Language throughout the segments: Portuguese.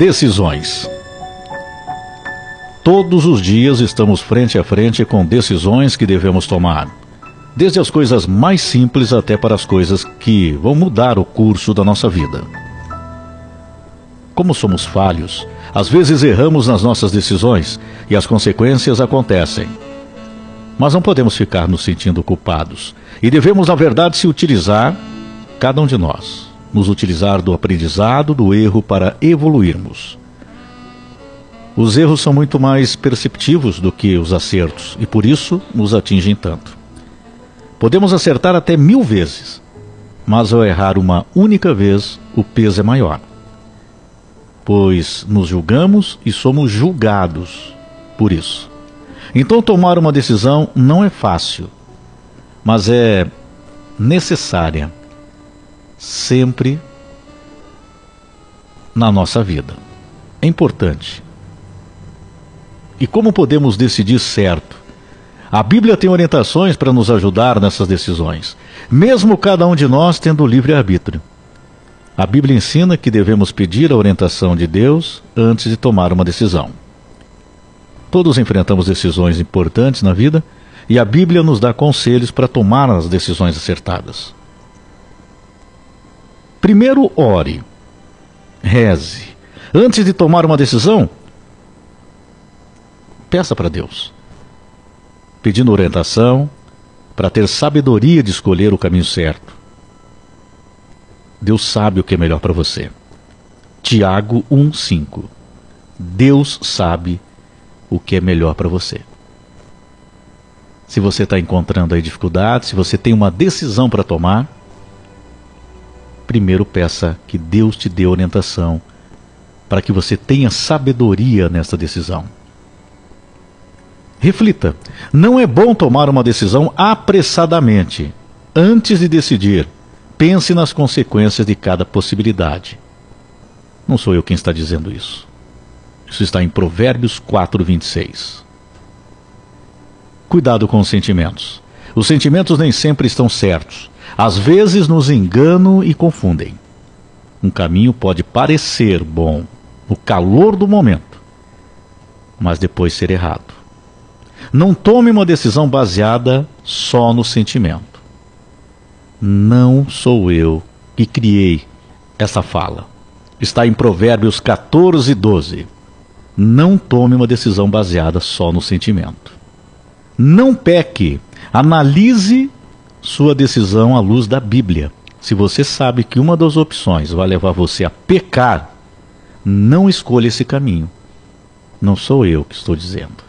Decisões. Todos os dias estamos frente a frente com decisões que devemos tomar. Desde as coisas mais simples até para as coisas que vão mudar o curso da nossa vida. Como somos falhos, às vezes erramos nas nossas decisões e as consequências acontecem. Mas não podemos ficar nos sentindo culpados e devemos, na verdade, se utilizar, cada um de nós, nos utilizar do aprendizado, do erro para evoluirmos. Os erros são muito mais perceptivos do que os acertos e por isso nos atingem tanto. Podemos acertar até mil vezes, mas ao errar uma única vez, o peso é maior pois nos julgamos e somos julgados por isso. Então, tomar uma decisão não é fácil, mas é necessária sempre na nossa vida. É importante. E como podemos decidir certo? A Bíblia tem orientações para nos ajudar nessas decisões, mesmo cada um de nós tendo livre-arbítrio. A Bíblia ensina que devemos pedir a orientação de Deus antes de tomar uma decisão. Todos enfrentamos decisões importantes na vida e a Bíblia nos dá conselhos para tomar as decisões acertadas. Primeiro, ore. Reze. Antes de tomar uma decisão, peça para Deus, pedindo orientação para ter sabedoria de escolher o caminho certo. Deus sabe o que é melhor para você. Tiago 1:5. Deus sabe o que é melhor para você. Se você está encontrando aí dificuldade, se você tem uma decisão para tomar, primeiro peça que Deus te dê orientação para que você tenha sabedoria nessa decisão. Reflita: não é bom tomar uma decisão apressadamente, antes de decidir Pense nas consequências de cada possibilidade. Não sou eu quem está dizendo isso. Isso está em Provérbios 4, 26. Cuidado com os sentimentos. Os sentimentos nem sempre estão certos. Às vezes nos enganam e confundem. Um caminho pode parecer bom no calor do momento, mas depois ser errado. Não tome uma decisão baseada só no sentimento. Não sou eu que criei essa fala. Está em Provérbios 14, 12. Não tome uma decisão baseada só no sentimento. Não peque. Analise sua decisão à luz da Bíblia. Se você sabe que uma das opções vai levar você a pecar, não escolha esse caminho. Não sou eu que estou dizendo.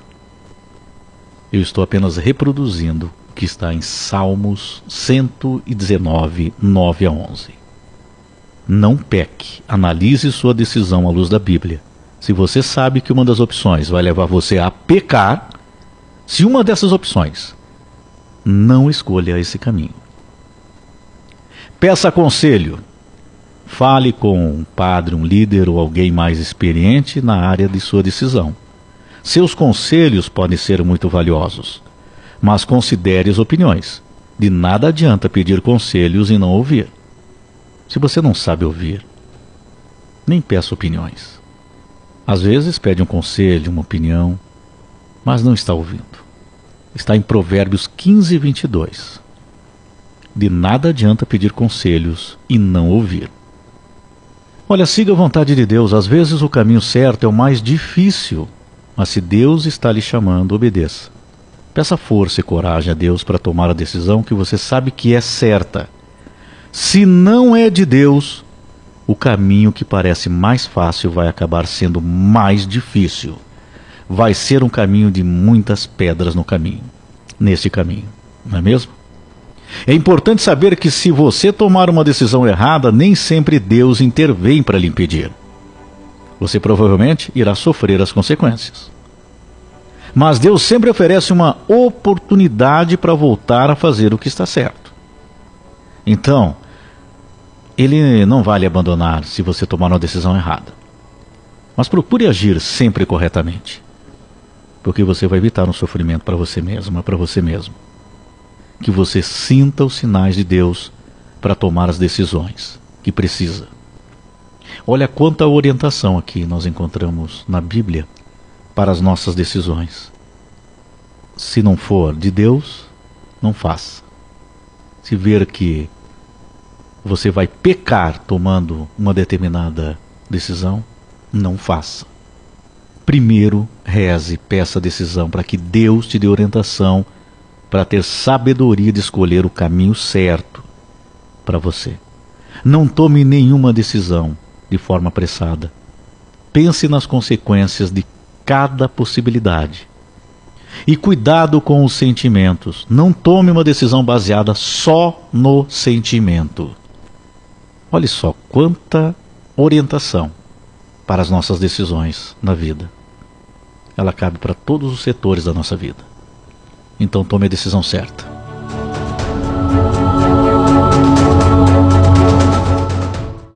Eu estou apenas reproduzindo que está em Salmos 119, 9 a 11. Não peque, analise sua decisão à luz da Bíblia. Se você sabe que uma das opções vai levar você a pecar, se uma dessas opções, não escolha esse caminho. Peça conselho. Fale com um padre, um líder ou alguém mais experiente na área de sua decisão. Seus conselhos podem ser muito valiosos mas considere as opiniões. De nada adianta pedir conselhos e não ouvir. Se você não sabe ouvir, nem peça opiniões. Às vezes pede um conselho, uma opinião, mas não está ouvindo. Está em Provérbios 15, 22. De nada adianta pedir conselhos e não ouvir. Olha, siga a vontade de Deus. Às vezes o caminho certo é o mais difícil, mas se Deus está lhe chamando, obedeça. Peça força e coragem a Deus para tomar a decisão que você sabe que é certa. Se não é de Deus, o caminho que parece mais fácil vai acabar sendo mais difícil. Vai ser um caminho de muitas pedras no caminho, nesse caminho, não é mesmo? É importante saber que se você tomar uma decisão errada, nem sempre Deus intervém para lhe impedir. Você provavelmente irá sofrer as consequências. Mas Deus sempre oferece uma oportunidade para voltar a fazer o que está certo. Então, Ele não vai lhe abandonar se você tomar uma decisão errada. Mas procure agir sempre corretamente. Porque você vai evitar um sofrimento para você mesma, para você mesmo. Que você sinta os sinais de Deus para tomar as decisões que precisa. Olha quanta orientação aqui nós encontramos na Bíblia para as nossas decisões. Se não for de Deus, não faça. Se ver que você vai pecar tomando uma determinada decisão, não faça. Primeiro, reze, peça decisão para que Deus te dê orientação para ter sabedoria de escolher o caminho certo para você. Não tome nenhuma decisão de forma apressada. Pense nas consequências de cada possibilidade. E cuidado com os sentimentos. Não tome uma decisão baseada só no sentimento. Olhe só quanta orientação para as nossas decisões na vida. Ela cabe para todos os setores da nossa vida. Então tome a decisão certa.